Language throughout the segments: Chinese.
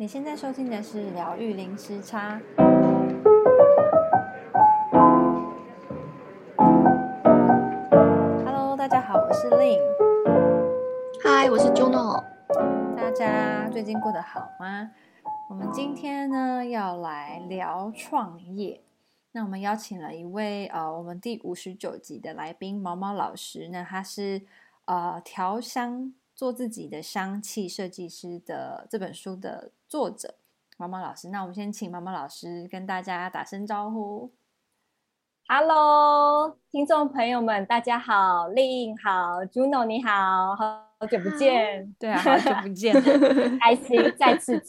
你现在收听的是疗愈零时差。Hello，大家好，我是 Lynn。Hi，我是 Juno。大家最近过得好吗？我们今天呢要来聊创业。那我们邀请了一位呃，我们第五十九集的来宾毛毛老师。那他是呃调香。做自己的香气设计师的这本书的作者毛毛老师，那我们先请毛毛老师跟大家打声招呼。Hello，听众朋友们，大家好，Lynn 好，Juno 你好，好久不见，对啊，好久不见，开心再次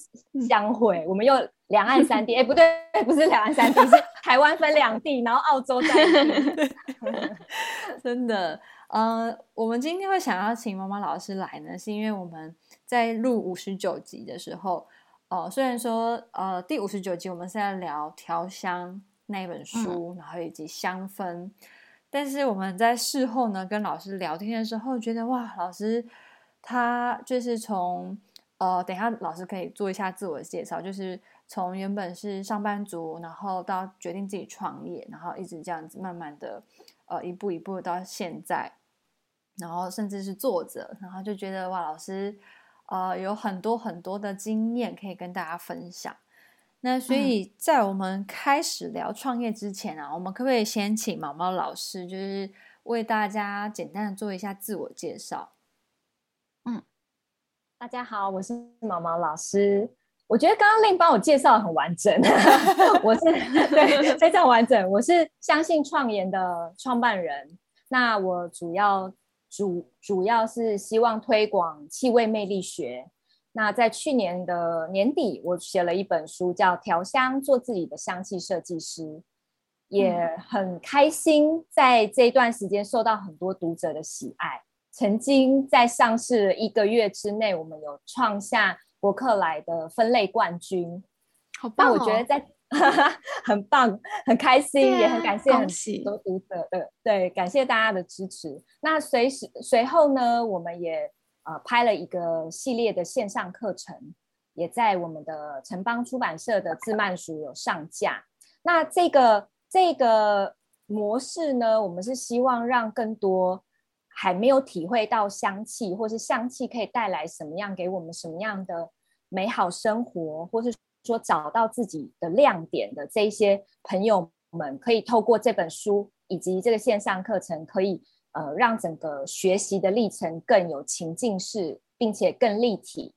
相会。我们又两岸三地，哎，不对，不是两岸三地，是 台湾分两地，然后澳洲在地，真的。呃，我们今天会想要请妈妈老师来呢，是因为我们在录五十九集的时候，呃，虽然说呃第五十九集我们是在聊调香那本书，嗯、然后以及香氛，但是我们在事后呢跟老师聊天的时候，觉得哇，老师他就是从呃，等一下老师可以做一下自我介绍，就是从原本是上班族，然后到决定自己创业，然后一直这样子慢慢的呃一步一步到现在。然后甚至是作者，然后就觉得哇，老师，呃，有很多很多的经验可以跟大家分享。那所以在我们开始聊创业之前啊，嗯、我们可不可以先请毛毛老师，就是为大家简单的做一下自我介绍？嗯，大家好，我是毛毛老师。我觉得刚刚 Lynn 帮我介绍很完整，我是对非常完整。我是相信创研的创办人，那我主要。主主要是希望推广气味魅力学。那在去年的年底，我写了一本书，叫《调香做自己的香气设计师》，也很开心在这一段时间受到很多读者的喜爱。曾经在上市一个月之内，我们有创下博客来的分类冠军。好棒哦！我觉得在 很棒，很开心，也很感谢很多读者的对，感谢大家的支持。那随时随后呢，我们也呃拍了一个系列的线上课程，也在我们的城邦出版社的自慢书有上架。那这个这个模式呢，我们是希望让更多还没有体会到香气，或是香气可以带来什么样给我们什么样的美好生活，或是。说找到自己的亮点的这一些朋友们，可以透过这本书以及这个线上课程，可以呃让整个学习的历程更有情境式，并且更立体。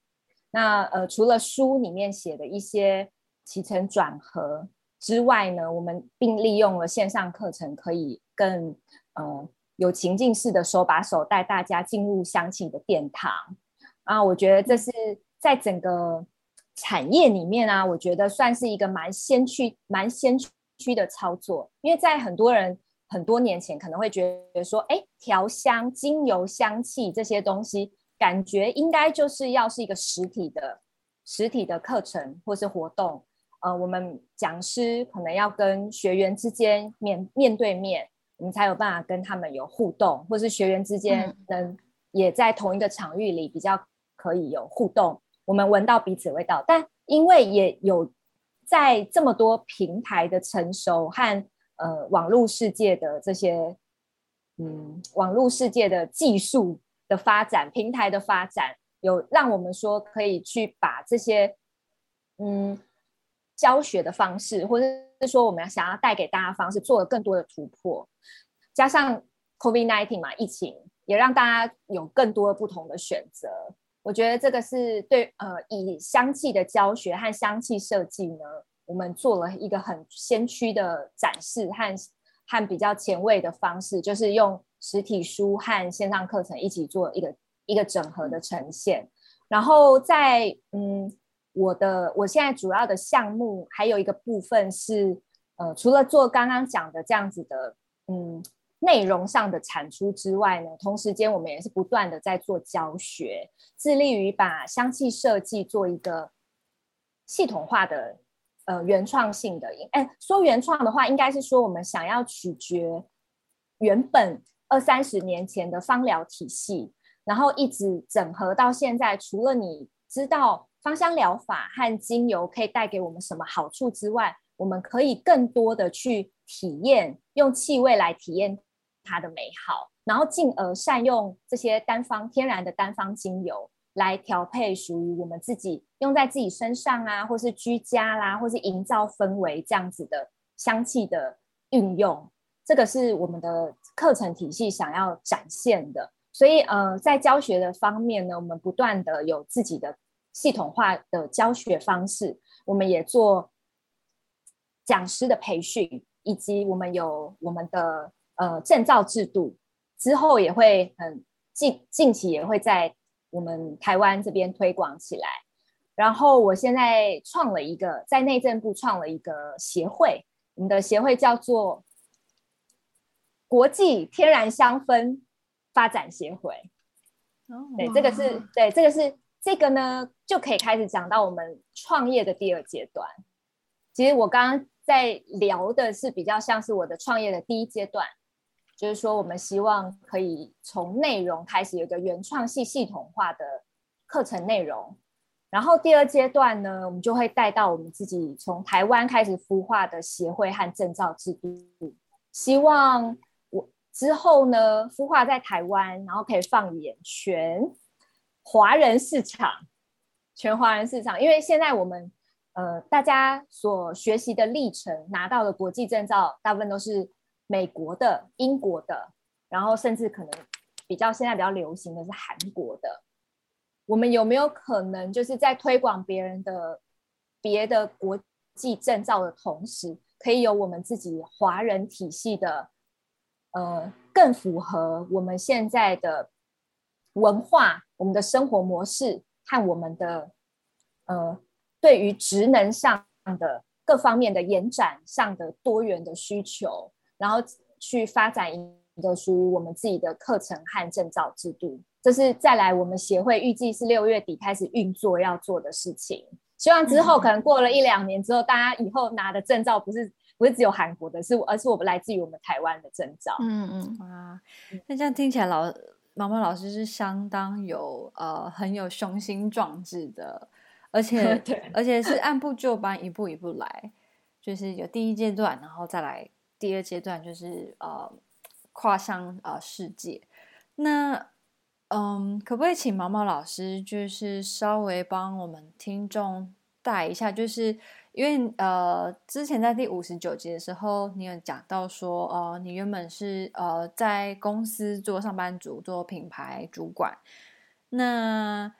那呃除了书里面写的一些起承转合之外呢，我们并利用了线上课程，可以更呃有情境式的手把手带大家进入香气的殿堂啊。我觉得这是在整个。产业里面啊，我觉得算是一个蛮先驱、蛮先驱的操作，因为在很多人很多年前可能会觉得说，哎，调香、精油、香气这些东西，感觉应该就是要是一个实体的、实体的课程或是活动，呃，我们讲师可能要跟学员之间面面对面，我们才有办法跟他们有互动，或是学员之间能也在同一个场域里比较可以有互动。我们闻到彼此味道，但因为也有在这么多平台的成熟和呃网络世界的这些嗯网络世界的技术的发展，平台的发展，有让我们说可以去把这些嗯教学的方式，或者是说我们想要带给大家方式，做了更多的突破。加上 COVID-19 嘛，疫情也让大家有更多不同的选择。我觉得这个是对，呃，以香气的教学和香气设计呢，我们做了一个很先驱的展示和和比较前卫的方式，就是用实体书和线上课程一起做一个一个整合的呈现。然后在嗯，我的我现在主要的项目还有一个部分是，呃，除了做刚刚讲的这样子的，嗯。内容上的产出之外呢，同时间我们也是不断的在做教学，致力于把香气设计做一个系统化的呃原创性的。哎，说原创的话，应该是说我们想要取决原本二三十年前的芳疗体系，然后一直整合到现在。除了你知道芳香疗法和精油可以带给我们什么好处之外，我们可以更多的去体验，用气味来体验它的美好，然后进而善用这些单方天然的单方精油来调配属于我们自己用在自己身上啊，或是居家啦，或是营造氛围这样子的香气的运用。这个是我们的课程体系想要展现的。所以呃，在教学的方面呢，我们不断的有自己的系统化的教学方式，我们也做。讲师的培训，以及我们有我们的呃证照制度，之后也会很近近期也会在我们台湾这边推广起来。然后我现在创了一个，在内政部创了一个协会，我们的协会叫做国际天然香氛发展协会。哦，对，这个是对，这个是这个呢，就可以开始讲到我们创业的第二阶段。其实我刚刚。在聊的是比较像是我的创业的第一阶段，就是说我们希望可以从内容开始有一个原创系系统化的课程内容，然后第二阶段呢，我们就会带到我们自己从台湾开始孵化的协会和证照制度，希望我之后呢孵化在台湾，然后可以放眼全华人市场，全华人市场，因为现在我们。呃，大家所学习的历程，拿到的国际证照，大部分都是美国的、英国的，然后甚至可能比较现在比较流行的是韩国的。我们有没有可能，就是在推广别人的别的国际证照的同时，可以有我们自己华人体系的，呃，更符合我们现在的文化、我们的生活模式和我们的呃。对于职能上的各方面的延展上的多元的需求，然后去发展一个属于我们自己的课程和证照制度，这是再来我们协会预计是六月底开始运作要做的事情。希望之后可能过了一两年之后，大家以后拿的证照不是不是只有韩国的，是而是我们来自于我们台湾的证照。嗯嗯啊，那这样听起来老毛毛老师是相当有呃很有雄心壮志的。而 且，而且是按部就班，一步一步来，就是有第一阶段，然后再来第二阶段，就是呃，跨向呃世界。那嗯，可不可以请毛毛老师，就是稍微帮我们听众带一下，就是因为呃，之前在第五十九集的时候，你有讲到说，呃，你原本是呃在公司做上班族，做品牌主管，那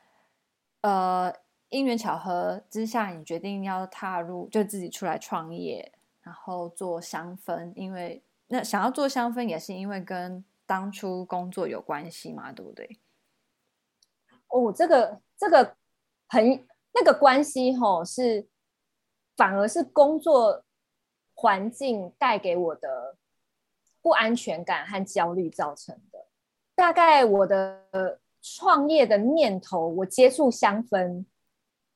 呃。因缘巧合之下，你决定要踏入，就自己出来创业，然后做香氛。因为那想要做香氛，也是因为跟当初工作有关系嘛，对不对？哦，这个这个很那个关系吼，是反而是工作环境带给我的不安全感和焦虑造成的。大概我的创业的念头，我接触香氛。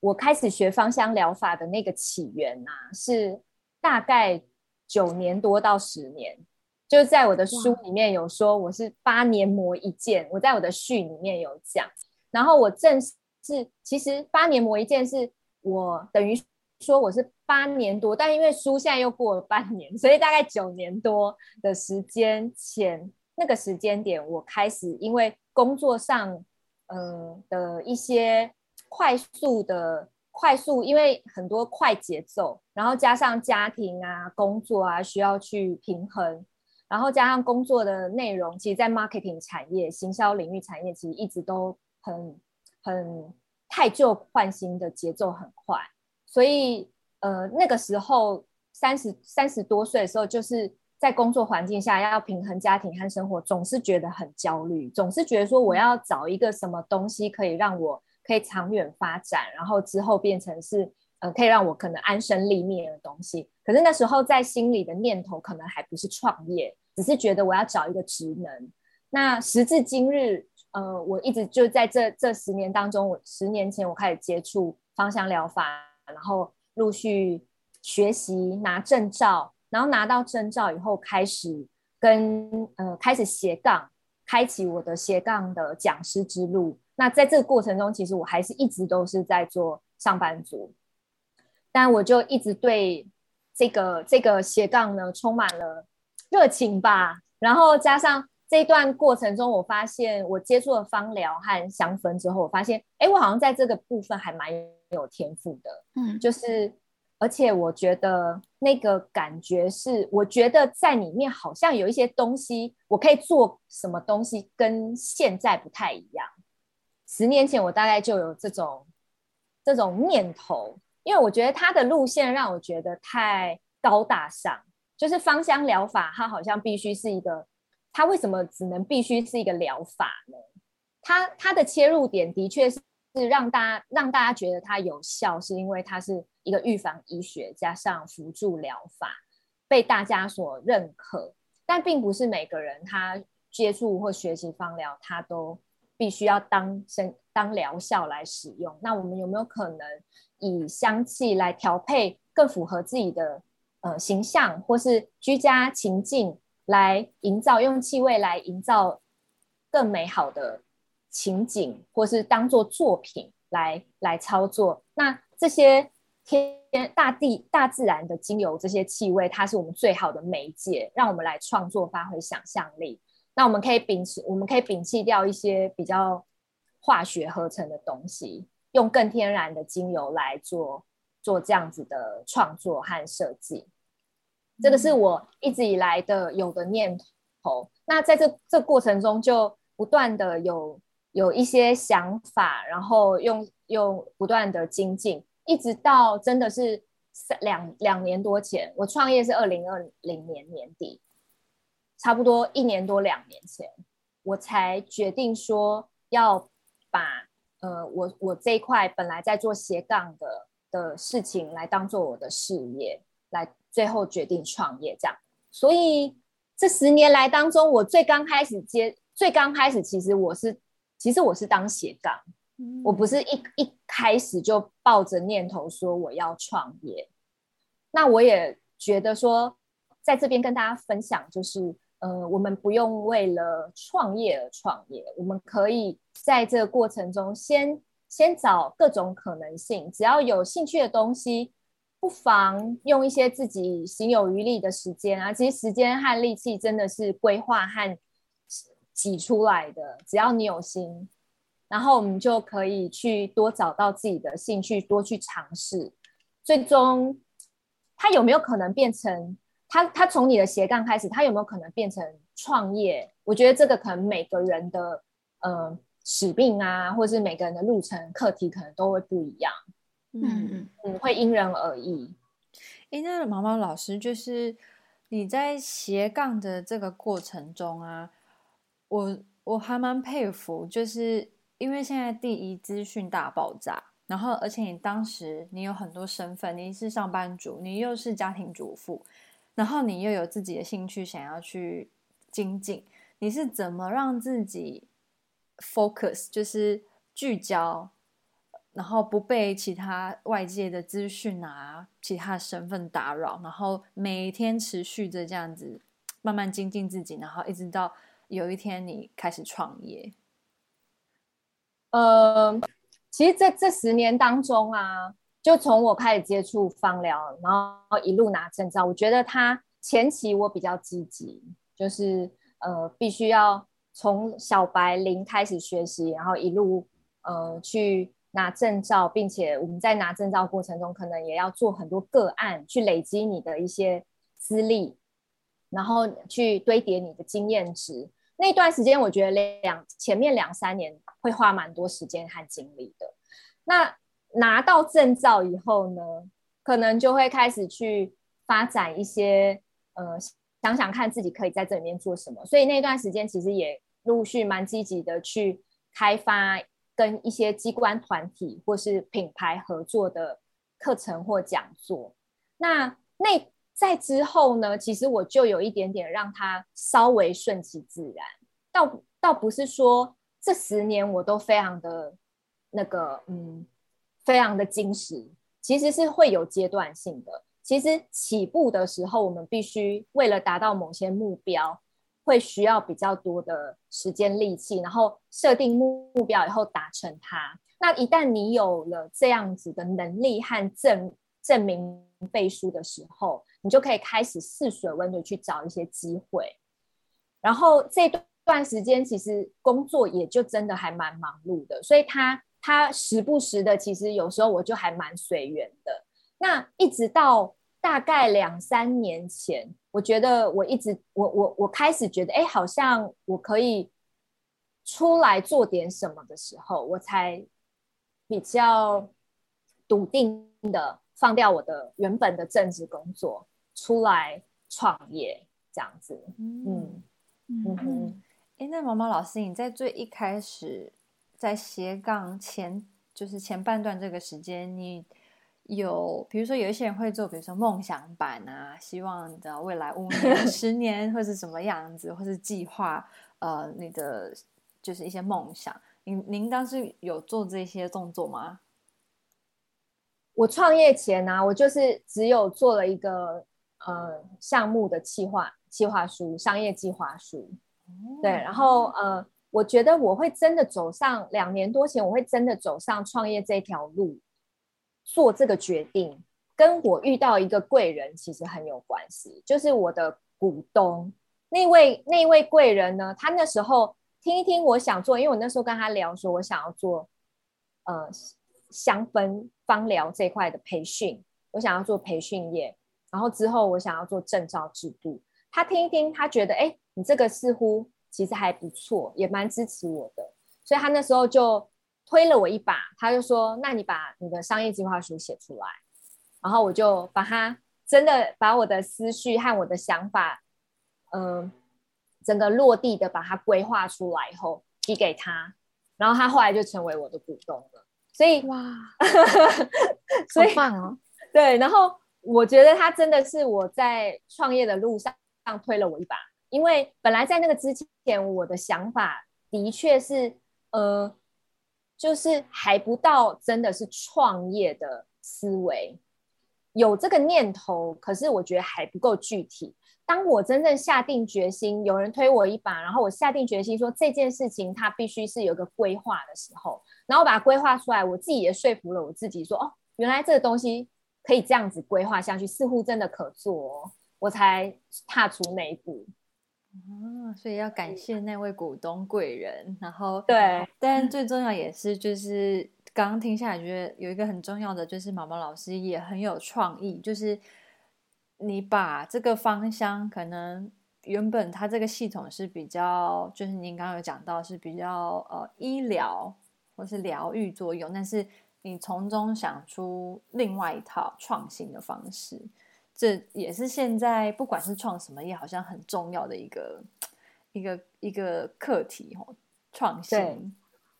我开始学芳香疗法的那个起源呐、啊，是大概九年多到十年，就在我的书里面有说我是八年磨一剑，我在我的序里面有讲。然后我正是其实八年磨一剑是我等于说我是八年多，但因为书现在又过了半年，所以大概九年多的时间前那个时间点，我开始因为工作上嗯、呃、的一些。快速的快速，因为很多快节奏，然后加上家庭啊、工作啊需要去平衡，然后加上工作的内容，其实，在 marketing 产业、行销领域产业，其实一直都很很汰旧换新的节奏很快，所以呃那个时候三十三十多岁的时候，就是在工作环境下要平衡家庭和生活，总是觉得很焦虑，总是觉得说我要找一个什么东西可以让我。可以长远发展，然后之后变成是呃，可以让我可能安身立命的东西。可是那时候在心里的念头可能还不是创业，只是觉得我要找一个职能。那时至今日，呃，我一直就在这这十年当中，我十年前我开始接触芳香疗法，然后陆续学习拿证照，然后拿到证照以后，开始跟呃开始斜杠，开启我的斜杠的讲师之路。那在这个过程中，其实我还是一直都是在做上班族，但我就一直对这个这个斜杠呢充满了热情吧。然后加上这一段过程中，我发现我接触了芳疗和香氛之后，我发现，哎，我好像在这个部分还蛮有天赋的。嗯，就是。而且我觉得那个感觉是，我觉得在里面好像有一些东西，我可以做什么东西跟现在不太一样。十年前我大概就有这种这种念头，因为我觉得它的路线让我觉得太高大上，就是芳香疗法，它好像必须是一个，它为什么只能必须是一个疗法呢？它它的切入点的确是。是让大家让大家觉得它有效，是因为它是一个预防医学加上辅助疗法，被大家所认可。但并不是每个人他接触或学习芳疗，他都必须要当生当疗效来使用。那我们有没有可能以香气来调配更符合自己的呃形象，或是居家情境来营造，用气味来营造更美好的情景，或是当做作品来来操作，那这些天大地大自然的精油，这些气味，它是我们最好的媒介，让我们来创作，发挥想象力。那我们可以摒弃，我们可以摒弃掉一些比较化学合成的东西，用更天然的精油来做做这样子的创作和设计。这个是我一直以来的有的念头。那在这这过程中，就不断的有。有一些想法，然后用用不断的精进，一直到真的是三两两年多前，我创业是二零二零年年底，差不多一年多两年前，我才决定说要把呃我我这一块本来在做斜杠的的事情来当做我的事业，来最后决定创业这样。所以这十年来当中，我最刚开始接最刚开始，其实我是。其实我是当斜杠，我不是一一开始就抱着念头说我要创业。那我也觉得说，在这边跟大家分享，就是呃，我们不用为了创业而创业，我们可以在这个过程中先先找各种可能性，只要有兴趣的东西，不妨用一些自己行有余力的时间啊。其实时间和力气真的是规划和。挤出来的，只要你有心，然后我们就可以去多找到自己的兴趣，多去尝试。最终，它有没有可能变成他？他从你的斜杠开始，他有没有可能变成创业？我觉得这个可能每个人的呃使命啊，或者是每个人的路程课题，可能都会不一样。嗯嗯，会因人而异。哎，那毛毛老师，就是你在斜杠的这个过程中啊。我我还蛮佩服，就是因为现在第一资讯大爆炸，然后而且你当时你有很多身份，你是上班族，你又是家庭主妇，然后你又有自己的兴趣想要去精进，你是怎么让自己 focus，就是聚焦，然后不被其他外界的资讯啊、其他身份打扰，然后每天持续着这样子慢慢精进自己，然后一直到。有一天你开始创业，呃，其实这这十年当中啊，就从我开始接触芳疗，然后一路拿证照，我觉得他前期我比较积极，就是呃，必须要从小白零开始学习，然后一路呃去拿证照，并且我们在拿证照过程中，可能也要做很多个案，去累积你的一些资历，然后去堆叠你的经验值。那段时间，我觉得两前面两三年会花蛮多时间和精力的。那拿到证照以后呢，可能就会开始去发展一些，呃，想想看自己可以在这里面做什么。所以那段时间其实也陆续蛮积极的去开发跟一些机关团体或是品牌合作的课程或讲座。那那。在之后呢，其实我就有一点点让它稍微顺其自然，倒倒不是说这十年我都非常的那个，嗯，非常的精实，其实是会有阶段性的。其实起步的时候，我们必须为了达到某些目标，会需要比较多的时间力气，然后设定目标以后达成它。那一旦你有了这样子的能力和证证明背书的时候，你就可以开始试水温的去找一些机会。然后这段时间其实工作也就真的还蛮忙碌的，所以他他时不时的，其实有时候我就还蛮随缘的。那一直到大概两三年前，我觉得我一直我我我开始觉得，哎，好像我可以出来做点什么的时候，我才比较笃定的放掉我的原本的政治工作，出来创业这样子。嗯嗯哼。哎，那毛毛老师，你在最一开始在斜杠前，就是前半段这个时间，你。有，比如说有一些人会做，比如说梦想版啊，希望的未来五年、十年会是什么样子，或是计划，呃，你的就是一些梦想。您您当时有做这些动作吗？我创业前呢、啊，我就是只有做了一个呃项目的计划计划书、商业计划书。哦、对，然后呃，我觉得我会真的走上两年多前，我会真的走上创业这条路。做这个决定跟我遇到一个贵人其实很有关系，就是我的股东那位那位贵人呢，他那时候听一听我想做，因为我那时候跟他聊说，我想要做呃香氛芳疗这块的培训，我想要做培训业，然后之后我想要做证照制度，他听一听，他觉得哎，你这个似乎其实还不错，也蛮支持我的，所以他那时候就。推了我一把，他就说：“那你把你的商业计划书写出来。”然后我就把它真的把我的思绪和我的想法，嗯、呃，整个落地的把它规划出来以后寄给他，然后他后来就成为我的股东了。所以哇，所以棒哦！对，然后我觉得他真的是我在创业的路上推了我一把，因为本来在那个之前，我的想法的确是呃。就是还不到真的是创业的思维，有这个念头，可是我觉得还不够具体。当我真正下定决心，有人推我一把，然后我下定决心说这件事情它必须是有个规划的时候，然后把它规划出来，我自己也说服了我自己说，哦，原来这个东西可以这样子规划下去，似乎真的可做哦，我才踏出那一步。哦，所以要感谢那位股东贵人，然后对，但最重要也是就是刚刚听下来，觉得有一个很重要的就是毛毛老师也很有创意，就是你把这个芳香可能原本它这个系统是比较，就是您刚刚有讲到是比较呃医疗或是疗愈作用，但是你从中想出另外一套创新的方式。这也是现在不管是创什么业，好像很重要的一个一个一个课题哦，创新。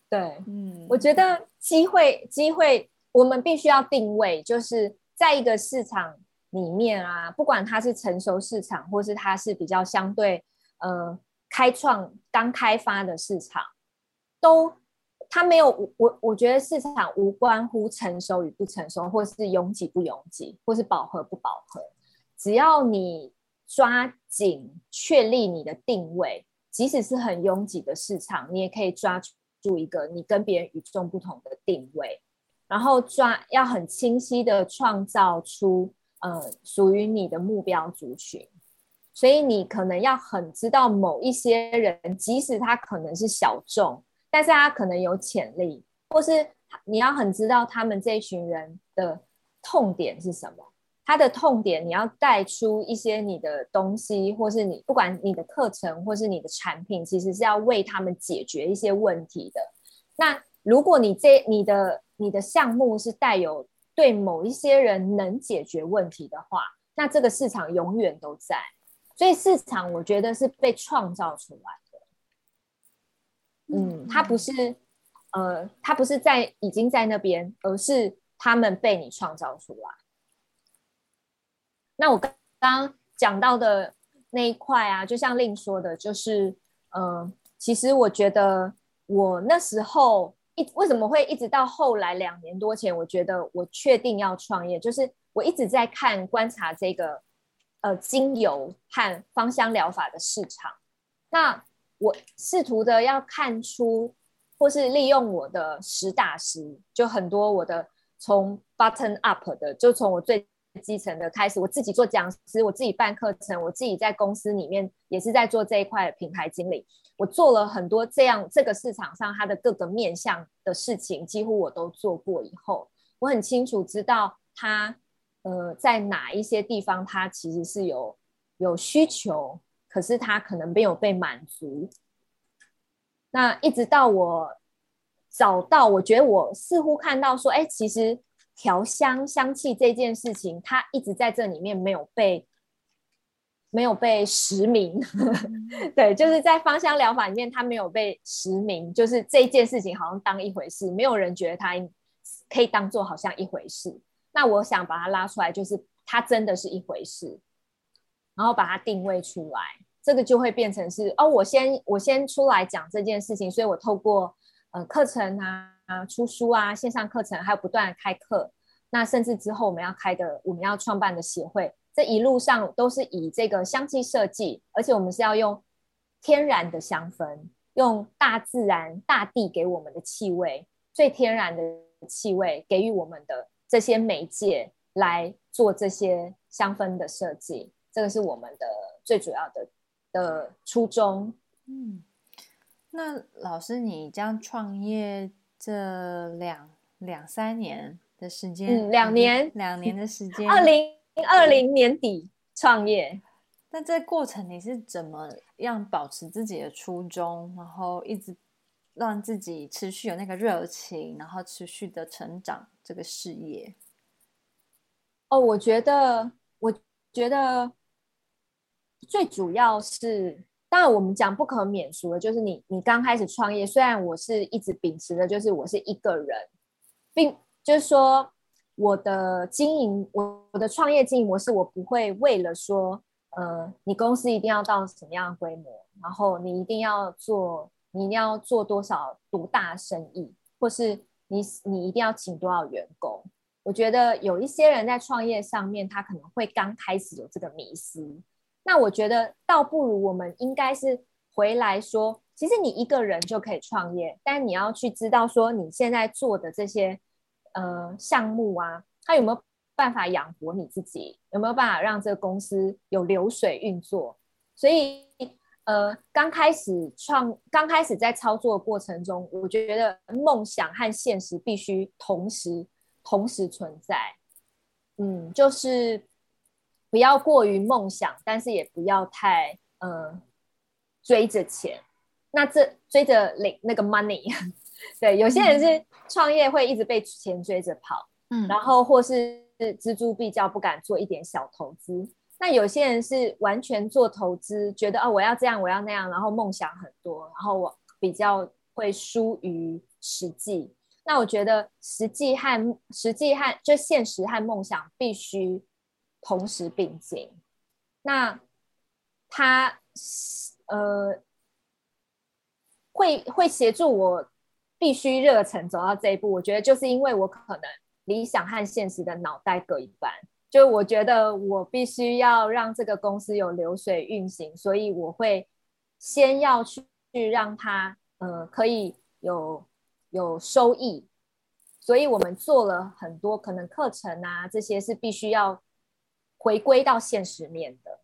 对，对嗯，我觉得机会机会，我们必须要定位，就是在一个市场里面啊，不管它是成熟市场，或是它是比较相对呃开创刚开发的市场，都它没有我我觉得市场无关乎成熟与不成熟，或是拥挤不拥挤，或是饱和不饱和。只要你抓紧确立你的定位，即使是很拥挤的市场，你也可以抓住一个你跟别人与众不同的定位，然后抓要很清晰的创造出呃属于你的目标族群。所以你可能要很知道某一些人，即使他可能是小众，但是他可能有潜力，或是你要很知道他们这群人的痛点是什么。他的痛点，你要带出一些你的东西，或是你不管你的课程，或是你的产品，其实是要为他们解决一些问题的。那如果你这你的你的项目是带有对某一些人能解决问题的话，那这个市场永远都在。所以市场我觉得是被创造出来的。嗯，它不是呃，他不是在已经在那边，而是他们被你创造出来。那我刚刚讲到的那一块啊，就像令说的，就是，嗯、呃，其实我觉得我那时候一为什么会一直到后来两年多前，我觉得我确定要创业，就是我一直在看观察这个呃精油和芳香疗法的市场。那我试图的要看出或是利用我的实打实，就很多我的从 button up 的，就从我最基层的开始，我自己做讲师，我自己办课程，我自己在公司里面也是在做这一块的品牌经理，我做了很多这样这个市场上它的各个面向的事情，几乎我都做过以后，我很清楚知道它呃在哪一些地方它其实是有有需求，可是他可能没有被满足。那一直到我找到，我觉得我似乎看到说，哎，其实调香香气这件事情，它一直在这里面没有被没有被实名，对，就是在芳香疗法里面，它没有被实名，就是这件事情好像当一回事，没有人觉得它可以当做好像一回事。那我想把它拉出来，就是它真的是一回事，然后把它定位出来。这个就会变成是哦，我先我先出来讲这件事情，所以我透过呃课程啊、出书啊、线上课程，还有不断的开课，那甚至之后我们要开的、我们要创办的协会，这一路上都是以这个香气设计，而且我们是要用天然的香氛，用大自然、大地给我们的气味，最天然的气味给予我们的这些媒介来做这些香氛的设计，这个是我们的最主要的。的初衷，嗯，那老师，你这样创业这两两三年的时间，嗯，两年，两年的时 间，二零二零年底创业。那这过程你是怎么样保持自己的初衷，然后一直让自己持续有那个热情，然后持续的成长这个事业？哦，我觉得，我觉得。最主要是，当然我们讲不可免俗的，就是你你刚开始创业，虽然我是一直秉持的，就是我是一个人，并就是说我的经营，我我的创业经营模式，我不会为了说，呃，你公司一定要到什么样的规模，然后你一定要做，你一定要做多少独大生意，或是你你一定要请多少员工。我觉得有一些人在创业上面，他可能会刚开始有这个迷思。那我觉得倒不如我们应该是回来说，其实你一个人就可以创业，但你要去知道说你现在做的这些呃项目啊，它有没有办法养活你自己，有没有办法让这个公司有流水运作？所以呃，刚开始创，刚开始在操作的过程中，我觉得梦想和现实必须同时同时存在。嗯，就是。不要过于梦想，但是也不要太呃追着钱。那这追着领那个 money，对，有些人是创业会一直被钱追着跑，嗯，然后或是锱铢必较，不敢做一点小投资。那有些人是完全做投资，觉得哦我要这样，我要那样，然后梦想很多，然后我比较会疏于实际。那我觉得实际和实际和就现实和梦想必须。同时并进，那他呃会会协助我必须热忱走到这一步。我觉得就是因为我可能理想和现实的脑袋各一半，就我觉得我必须要让这个公司有流水运行，所以我会先要去让它呃可以有有收益。所以我们做了很多可能课程啊，这些是必须要。回归到现实面的，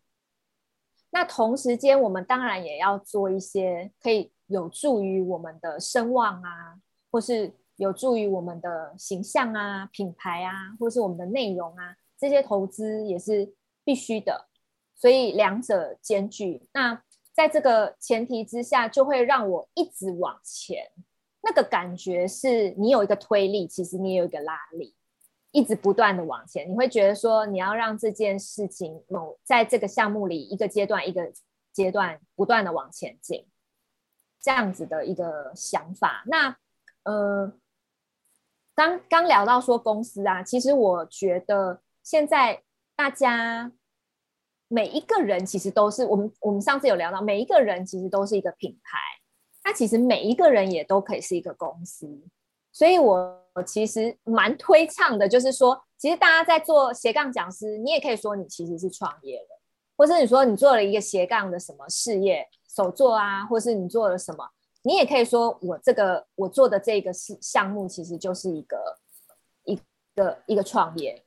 那同时间，我们当然也要做一些可以有助于我们的声望啊，或是有助于我们的形象啊、品牌啊，或是我们的内容啊，这些投资也是必须的。所以两者兼具，那在这个前提之下，就会让我一直往前。那个感觉是你有一个推力，其实你有一个拉力。一直不断的往前，你会觉得说，你要让这件事情某在这个项目里一个阶段一个阶段不断的往前进，这样子的一个想法。那呃，刚刚聊到说公司啊，其实我觉得现在大家每一个人其实都是我们我们上次有聊到，每一个人其实都是一个品牌，那其实每一个人也都可以是一个公司。所以，我其实蛮推倡的，就是说，其实大家在做斜杠讲师，你也可以说你其实是创业的，或是你说你做了一个斜杠的什么事业，手作啊，或是你做了什么，你也可以说我这个我做的这个是项目，其实就是一个一个一个创业，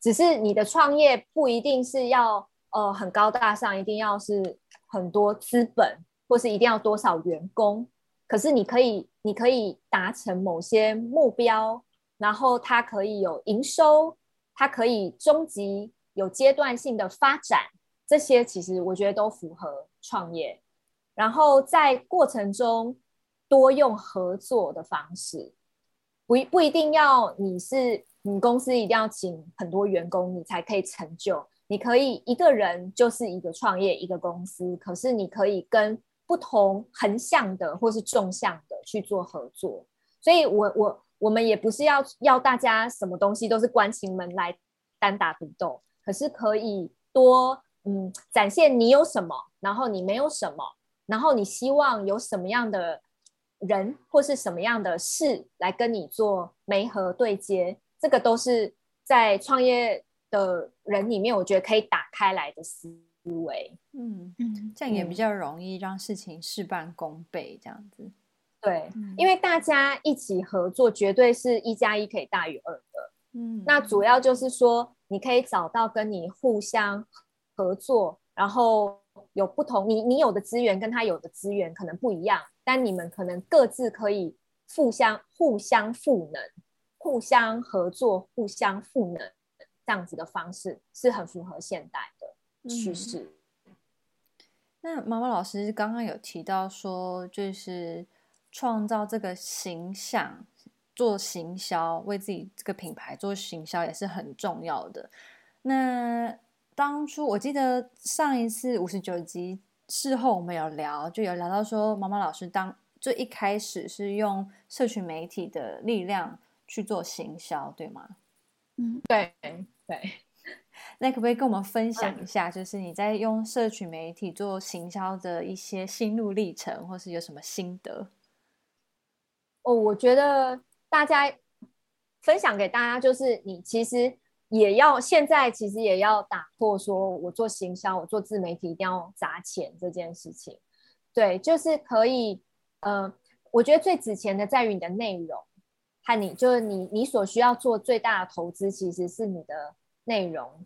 只是你的创业不一定是要呃很高大上，一定要是很多资本，或是一定要多少员工。可是你可以，你可以达成某些目标，然后它可以有营收，它可以终极有阶段性的发展，这些其实我觉得都符合创业。然后在过程中多用合作的方式，不不一定要你是你公司一定要请很多员工你才可以成就，你可以一个人就是一个创业一个公司，可是你可以跟。不同横向的或是纵向的去做合作，所以我我我们也不是要要大家什么东西都是关起门来单打独斗，可是可以多嗯展现你有什么，然后你没有什么，然后你希望有什么样的人或是什么样的事来跟你做媒合对接，这个都是在创业的人里面，我觉得可以打开来的思思维，嗯嗯，这样也比较容易让事情事半功倍，这样子。对，嗯、因为大家一起合作，绝对是一加一可以大于二的。嗯，那主要就是说，你可以找到跟你互相合作，然后有不同，你你有的资源跟他有的资源可能不一样，但你们可能各自可以互相互相赋能，互相合作，互相赋能，这样子的方式是很符合现代的。趋势、嗯。那毛毛老师刚刚有提到说，就是创造这个形象，做行销，为自己这个品牌做行销也是很重要的。那当初我记得上一次五十九集事后我们有聊，就有聊到说，毛毛老师当最一开始是用社群媒体的力量去做行销，对吗？嗯，对对。那可不可以跟我们分享一下，就是你在用社群媒体做行销的一些心路历程，或是有什么心得？哦，我觉得大家分享给大家，就是你其实也要现在其实也要打破说我做行销，我做自媒体一定要砸钱这件事情。对，就是可以，呃，我觉得最值钱的在于你的内容和你，就是你你所需要做最大的投资，其实是你的内容。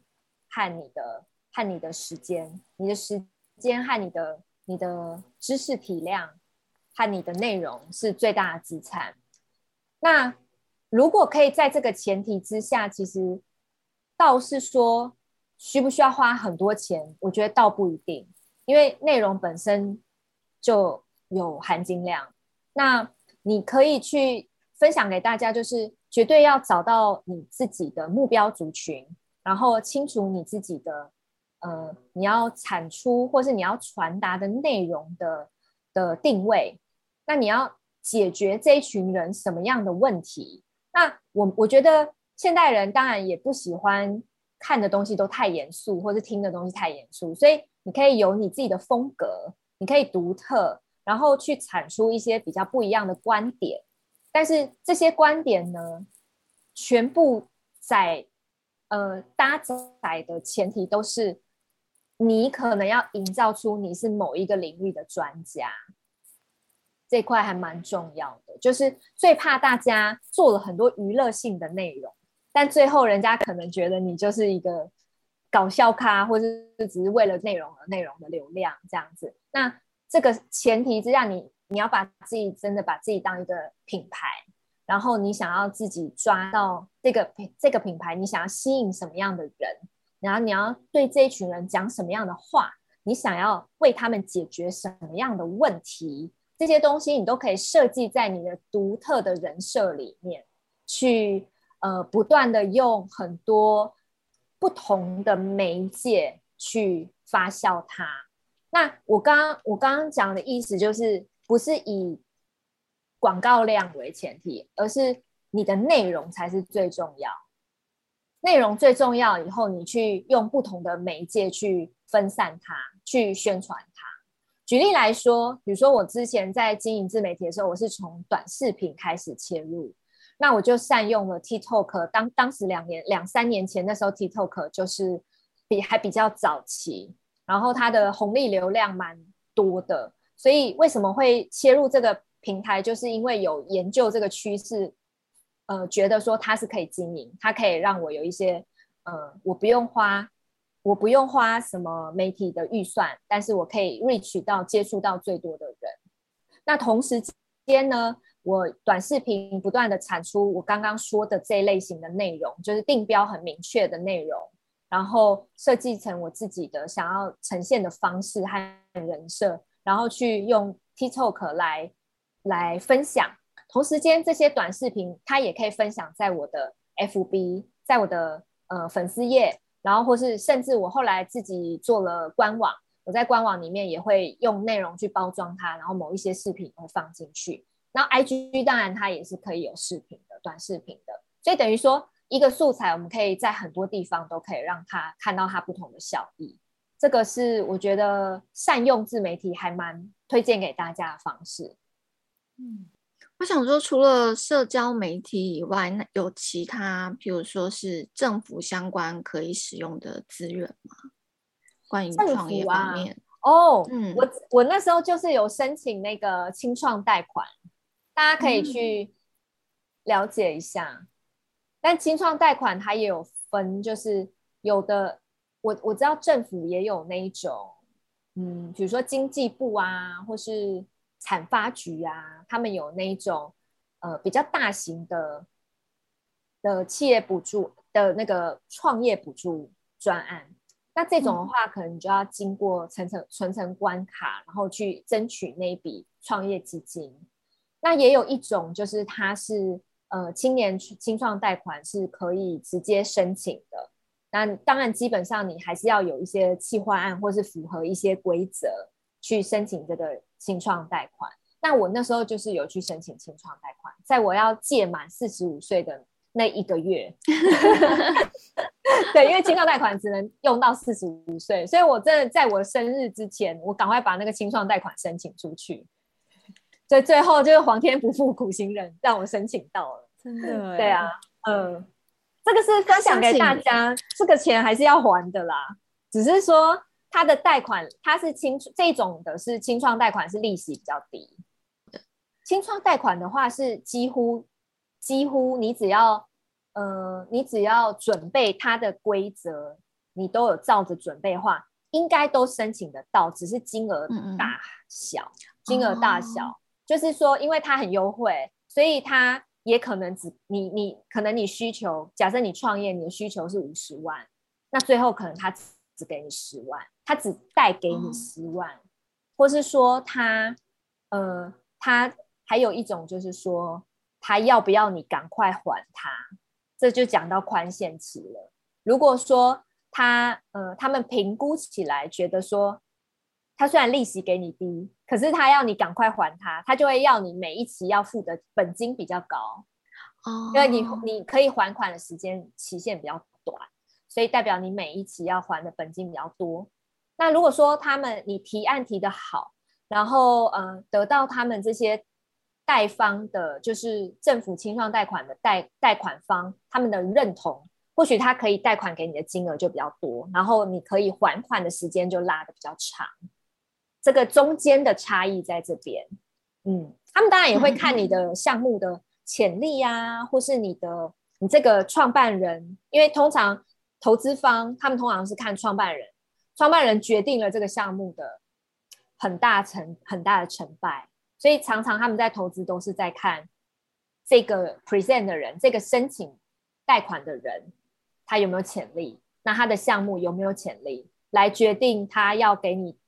和你的和你的时间，你的时间和你的你的知识体量和你的内容是最大的资产。那如果可以在这个前提之下，其实倒是说需不需要花很多钱，我觉得倒不一定，因为内容本身就有含金量。那你可以去分享给大家，就是绝对要找到你自己的目标族群。然后清楚你自己的，呃，你要产出或是你要传达的内容的的定位，那你要解决这一群人什么样的问题？那我我觉得现代人当然也不喜欢看的东西都太严肃，或是听的东西太严肃，所以你可以有你自己的风格，你可以独特，然后去产出一些比较不一样的观点。但是这些观点呢，全部在。呃，搭载的前提都是你可能要营造出你是某一个领域的专家，这块还蛮重要的。就是最怕大家做了很多娱乐性的内容，但最后人家可能觉得你就是一个搞笑咖，或者是只是为了内容而内容的流量这样子。那这个前提之下，你你要把自己真的把自己当一个品牌。然后你想要自己抓到这个这个品牌，你想要吸引什么样的人？然后你要对这一群人讲什么样的话？你想要为他们解决什么样的问题？这些东西你都可以设计在你的独特的人设里面，去呃不断的用很多不同的媒介去发酵它。那我刚我刚刚讲的意思就是，不是以广告量为前提，而是你的内容才是最重要。内容最重要以后，你去用不同的媒介去分散它，去宣传它。举例来说，比如说我之前在经营自媒体的时候，我是从短视频开始切入，那我就善用了 TikTok。当当时两年两三年前，那时候 TikTok 就是比还比较早期，然后它的红利流量蛮多的。所以为什么会切入这个平台，就是因为有研究这个趋势，呃，觉得说它是可以经营，它可以让我有一些，呃，我不用花，我不用花什么媒体的预算，但是我可以 reach 到接触到最多的人。那同时间呢，我短视频不断的产出我刚刚说的这一类型的内容，就是定标很明确的内容，然后设计成我自己的想要呈现的方式和人设。然后去用 TikTok 来来分享，同时间这些短视频它也可以分享在我的 FB，在我的呃粉丝页，然后或是甚至我后来自己做了官网，我在官网里面也会用内容去包装它，然后某一些视频会放进去。然后 IG 当然它也是可以有视频的短视频的，所以等于说一个素材我们可以在很多地方都可以让它看到它不同的效益。这个是我觉得善用自媒体还蛮推荐给大家的方式。嗯，我想说，除了社交媒体以外，那有其他，比如说是政府相关可以使用的资源吗？关于创业方面？哦，嗯，我我那时候就是有申请那个清创贷款，大家可以去了解一下。嗯，但清创贷款它也有分，就是有的。我我知道政府也有那一种，嗯，比如说经济部啊，或是产发局啊，他们有那一种呃比较大型的的企业补助的那个创业补助专案。那这种的话，可能就要经过层层层层关卡，然后去争取那一笔创业基金。那也有一种，就是它是呃青年青创贷款是可以直接申请的。那当然，基本上你还是要有一些企划案，或是符合一些规则去申请这个青创贷款。那我那时候就是有去申请清创贷款，在我要届满四十五岁的那一个月，对，因为清创贷款只能用到四十五岁，所以我真的在我生日之前，我赶快把那个清创贷款申请出去。所以最后就是皇天不负苦心人，让我申请到了。真的，对啊，嗯。这个是分享给大家，这个钱还是要还的啦。只是说他的贷款，他是清这种的是清创贷款，是利息比较低。清创贷款的话是几乎几乎你只要呃你只要准备它的规则，你都有照着准备的话，应该都申请得到，只是金额大小，嗯嗯金额大小，哦、就是说因为它很优惠，所以它。也可能只你你可能你需求，假设你创业，你的需求是五十万，那最后可能他只给你十万，他只带给你十万，哦、或是说他呃他还有一种就是说他要不要你赶快还他，这就讲到宽限期了。如果说他呃他们评估起来觉得说。他虽然利息给你低，可是他要你赶快还他，他就会要你每一期要付的本金比较高，哦，因为你你可以还款的时间期限比较短，所以代表你每一期要还的本金比较多。那如果说他们你提案提得好，然后呃得到他们这些贷方的，就是政府清创贷款的贷贷款方他们的认同，或许他可以贷款给你的金额就比较多，然后你可以还款的时间就拉的比较长。这个中间的差异在这边，嗯，他们当然也会看你的项目的潜力啊，或是你的你这个创办人，因为通常投资方他们通常是看创办人，创办人决定了这个项目的很大成很大的成败，所以常常他们在投资都是在看这个 present 的人，这个申请贷款的人他有没有潜力，那他的项目有没有潜力，来决定他要给你。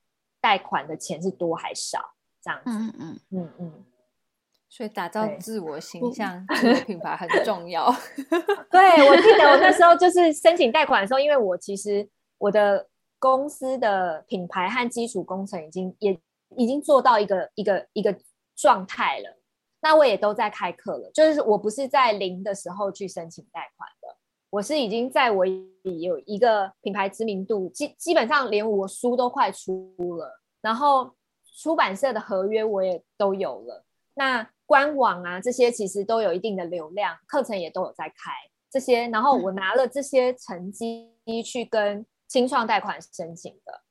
贷款的钱是多还少？这样子，嗯嗯嗯嗯，所以打造自我形象、自我品牌很重要。对，我记得我那时候就是申请贷款的时候，因为我其实我的公司的品牌和基础工程已经也已经做到一个一个一个状态了，那我也都在开课了，就是我不是在零的时候去申请贷款的。我是已经在我有一个品牌知名度，基基本上连我书都快出了，然后出版社的合约我也都有了，那官网啊这些其实都有一定的流量，课程也都有在开这些，然后我拿了这些成绩去跟青创贷款申请的，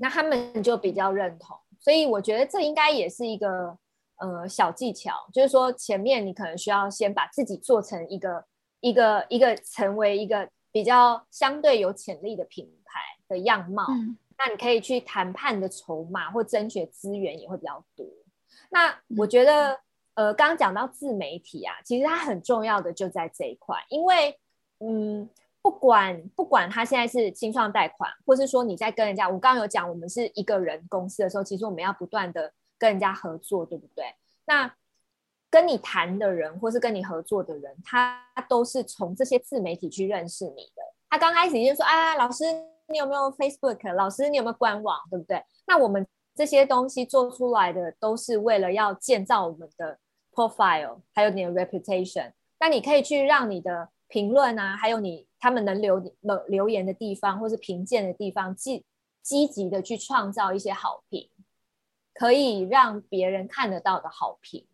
那他们就比较认同，所以我觉得这应该也是一个呃小技巧，就是说前面你可能需要先把自己做成一个一个一个成为一个比较相对有潜力的品牌的样貌，嗯、那你可以去谈判的筹码或争取资源也会比较多。那我觉得呃刚刚讲到自媒体啊，其实它很重要的就在这一块，因为嗯。不管不管他现在是清创贷款，或是说你在跟人家，我刚刚有讲，我们是一个人公司的时候，其实我们要不断的跟人家合作，对不对？那跟你谈的人，或是跟你合作的人，他都是从这些自媒体去认识你的。他刚开始就说：“啊，老师，你有没有 Facebook？老师，你有没有官网？对不对？”那我们这些东西做出来的，都是为了要建造我们的 profile，还有你的 reputation。那你可以去让你的评论啊，还有你。他们能留留留言的地方，或是评鉴的地方，积积极的去创造一些好评，可以让别人看得到的好评，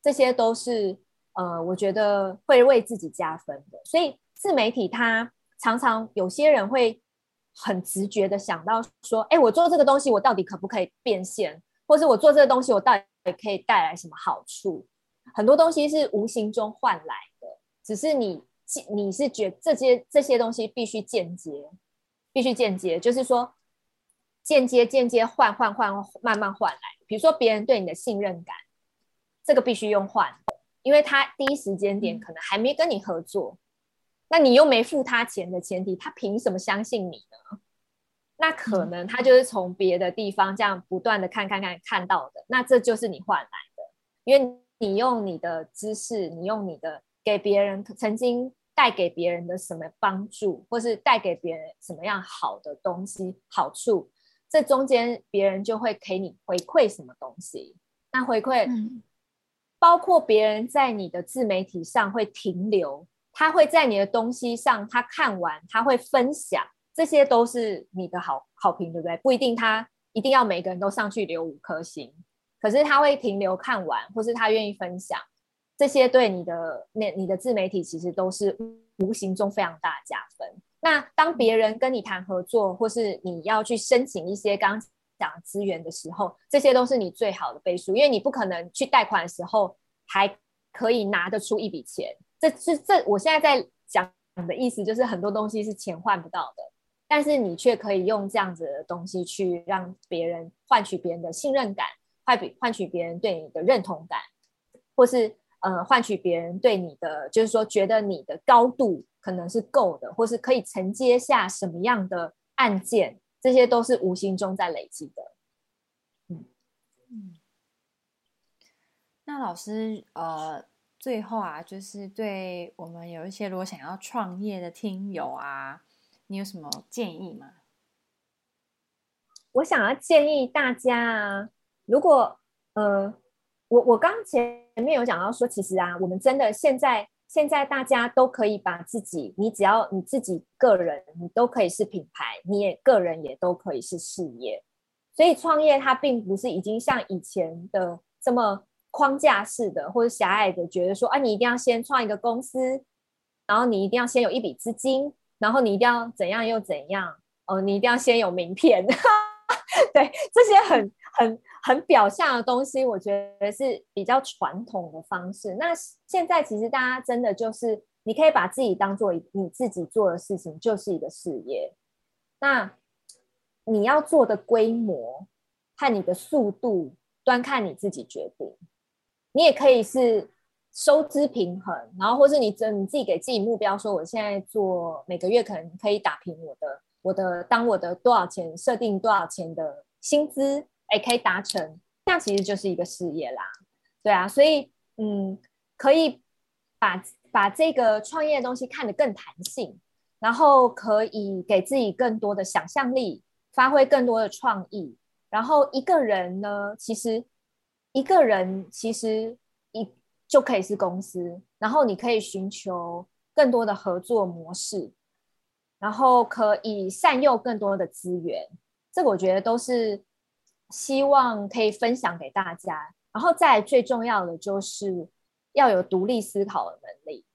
这些都是呃，我觉得会为自己加分的。所以自媒体，它常常有些人会很直觉的想到说，哎，我做这个东西，我到底可不可以变现？或是我做这个东西，我到底可以带来什么好处？很多东西是无形中换来的，只是你。你是觉这些这些东西必须间接，必须间接，就是说间接间接换换换慢慢换来。比如说别人对你的信任感，这个必须用换，因为他第一时间点可能还没跟你合作，那你又没付他钱的前提，他凭什么相信你呢？那可能他就是从别的地方这样不断的看看看看到的，那这就是你换来的，因为你用你的知识，你用你的给别人曾经。带给别人的什么帮助，或是带给别人什么样好的东西、好处，这中间别人就会给你回馈什么东西。那回馈，嗯，包括别人在你的自媒体上会停留，他会在你的东西上，他看完他会分享，这些都是你的好好评，对不对？不一定他一定要每个人都上去留五颗星，可是他会停留看完，或是他愿意分享。这些对你的那你的自媒体其实都是无形中非常大的加分。那当别人跟你谈合作，或是你要去申请一些刚刚讲资源的时候，这些都是你最好的倍数，因为你不可能去贷款的时候还可以拿得出一笔钱。这是这我现在在讲的意思，就是很多东西是钱换不到的，但是你却可以用这样子的东西去让别人换取别人的信任感，换比换取别人对你的认同感，或是。呃，换取别人对你的，就是说，觉得你的高度可能是够的，或是可以承接下什么样的案件，这些都是无形中在累积的。嗯嗯。那老师，呃，最后啊，就是对我们有一些如果想要创业的听友啊，你有什么建议吗？我想要建议大家啊，如果呃。我我刚前面有讲到说，其实啊，我们真的现在现在大家都可以把自己，你只要你自己个人，你都可以是品牌，你也个人也都可以是事业。所以创业它并不是已经像以前的这么框架式的或者狭隘的，觉得说啊，你一定要先创一个公司，然后你一定要先有一笔资金，然后你一定要怎样又怎样，哦，你一定要先有名片，对，这些很很。很表象的东西，我觉得是比较传统的方式。那现在其实大家真的就是，你可以把自己当做你自己做的事情，就是一个事业。那你要做的规模和你的速度，端看你自己决定。你也可以是收支平衡，然后或是你真你自己给自己目标，说我现在做每个月可能可以打平我的我的当我的多少钱设定多少钱的薪资。也可以达成，这样其实就是一个事业啦，对啊，所以嗯，可以把把这个创业的东西看得更弹性，然后可以给自己更多的想象力，发挥更多的创意。然后一个人呢，其实一个人其实一就可以是公司，然后你可以寻求更多的合作模式，然后可以善用更多的资源，这个我觉得都是。希望可以分享给大家，然后再最重要的就是要有独立思考的能力，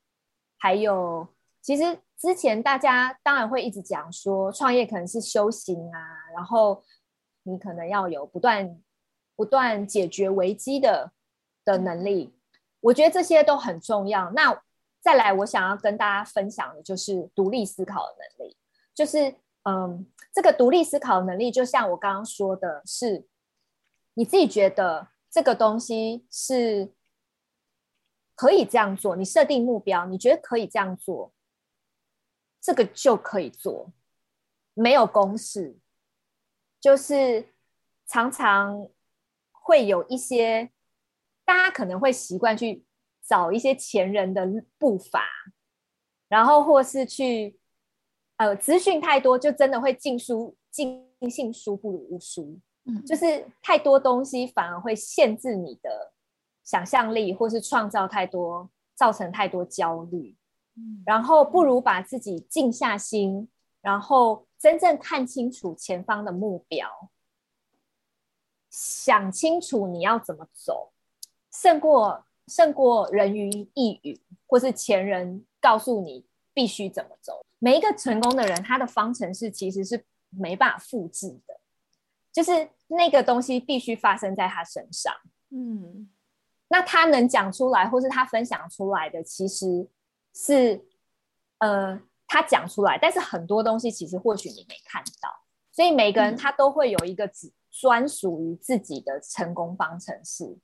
还有其实之前大家当然会一直讲说创业可能是修行啊，然后你可能要有不断不断解决危机的的能力，我觉得这些都很重要。那再来，我想要跟大家分享的就是独立思考的能力，就是嗯，这个独立思考能力，就像我刚刚说的是，你自己觉得这个东西是可以这样做，你设定目标，你觉得可以这样做，这个就可以做，没有公式，就是常常。会有一些，大家可能会习惯去找一些前人的步伐，然后或是去，呃，资讯太多，就真的会尽书尽信书不如无书，嗯，就是太多东西反而会限制你的想象力，或是创造太多，造成太多焦虑，嗯，然后不如把自己静下心，然后真正看清楚前方的目标。想清楚你要怎么走，胜过胜过人云亦云，或是前人告诉你必须怎么走。每一个成功的人，他的方程式其实是没办法复制的，就是那个东西必须发生在他身上。嗯，那他能讲出来，或是他分享出来的，其实是呃他讲出来，但是很多东西其实或许你没看到，所以每个人他都会有一个只。专属于自己的成功方程式。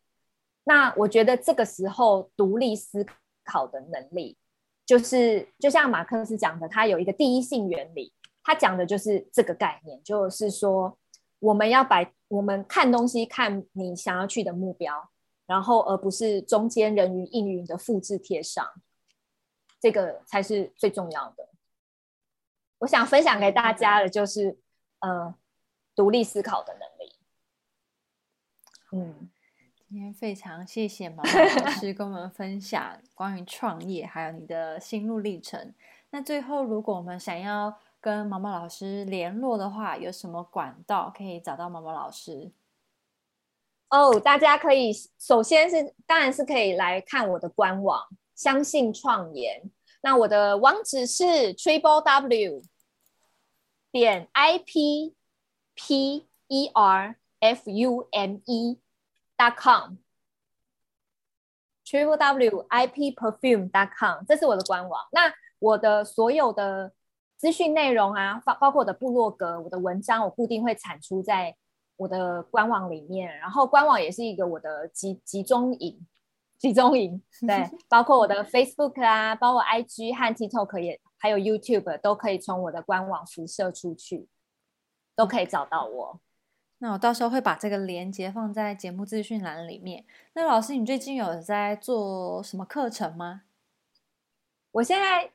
那我觉得这个时候独立思考的能力，就是就像马克思讲的，他有一个第一性原理，他讲的就是这个概念，就是说我们要把我们看东西看你想要去的目标，然后而不是中间人云亦云的复制贴上，这个才是最重要的。我想分享给大家的就是，呃，独立思考的能力。嗯，今天非常谢谢毛毛 老师跟我们分享关于创业还有你的心路历程。那最后，如果我们想要跟毛毛老师联络的话，有什么管道可以找到毛毛老师？哦，大家可以首先是当然是可以来看我的官网，相信创研。那我的网址是 triple w 点 i p p e r f u m e dot com triple w i p perfume dot com 这是我的官网。那我的所有的资讯内容啊，包包括我的部落格、我的文章，我固定会产出在我的官网里面。然后官网也是一个我的集集中营，集中营对，包括我的 Facebook 啊，包括 IG 和 TikTok 也还有 YouTube 都可以从我的官网辐射出去，都可以找到我。那我到时候会把这个连接放在节目资讯栏里面。那老师，你最近有在做什么课程吗？我现在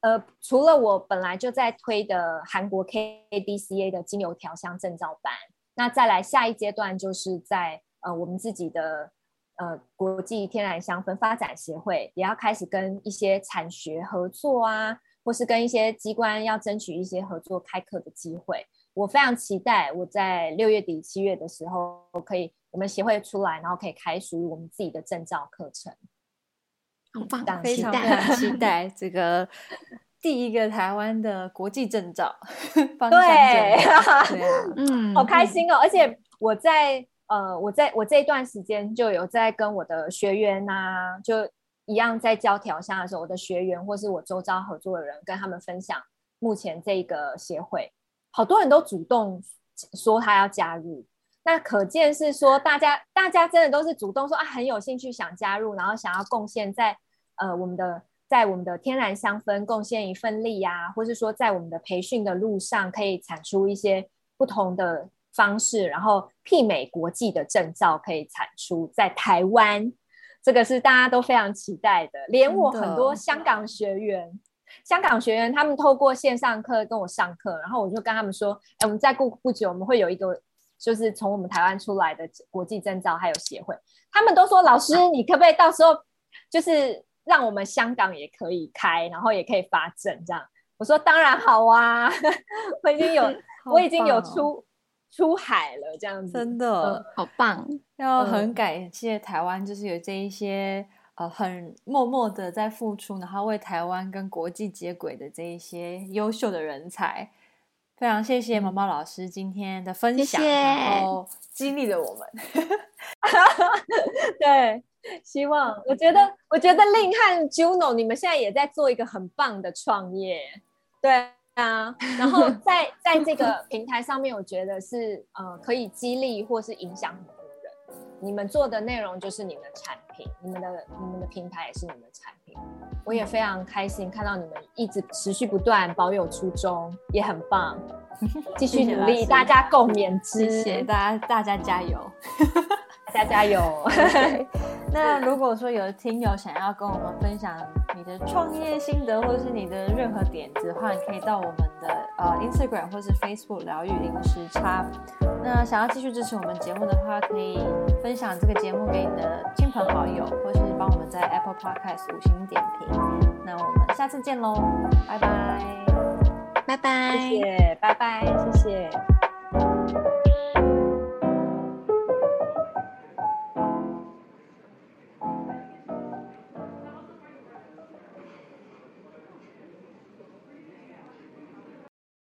呃，除了我本来就在推的韩国 KADCA 的精油调香证照班，那再来下一阶段就是在呃我们自己的呃国际天然香氛发展协会，也要开始跟一些产学合作啊，或是跟一些机关要争取一些合作开课的机会。我非常期待我在六月底七月的时候，可以我们协会出来，然后可以开属于我们自己的证照课程。很棒，非常非常期 待这个第一个台湾的国际证照。对，对 嗯，好开心哦！而且我在呃，我在我这一段时间就有在跟我的学员呐、啊，就一样在教调香的时候，我的学员或是我周遭合作的人，跟他们分享目前这个协会。好多人都主动说他要加入，那可见是说大家大家真的都是主动说啊，很有兴趣想加入，然后想要贡献在呃我们的在我们的天然香氛贡献一份力呀、啊，或是说在我们的培训的路上可以产出一些不同的方式，然后媲美国际的证照可以产出在台湾，这个是大家都非常期待的，连我很多香港学员。香港学员他们透过线上课跟我上课，然后我就跟他们说：“哎，我们再过不久，我们会有一个就是从我们台湾出来的国际证照还有协会。”他们都说：“老师，你可不可以到时候就是让我们香港也可以开，然后也可以发证这样？”我说：“当然好啊，我已经有 我已经有出出海了，这样子真的、嗯、好棒，要很感谢台湾，就是有这一些。”呃，很默默的在付出，然后为台湾跟国际接轨的这一些优秀的人才，非常谢谢毛毛老师今天的分享，谢谢然后激励了我们。对，希望我觉得，我觉得 Lin 和 Juno 你们现在也在做一个很棒的创业，对啊。然后在在这个 平台上面，我觉得是呃可以激励或是影响。你们做的内容就是你们的产品，你们的你们的平台也是你们的产品。我也非常开心看到你们一直持续不断，保有初衷，也很棒。继续努力，谢谢大家共勉之。谢谢大家，大家加油，大家加油。那如果说有听友想要跟我们分享你的创业心得，或者是你的任何点子的话，你可以到我们的呃 Instagram 或是 Facebook 疗愈零时差。那想要继续支持我们节目的话，可以分享这个节目给你的亲朋好友，或是帮我们在 Apple Podcast 五星点评。那我们下次见喽，拜拜。拜拜，谢谢，拜拜，谢谢。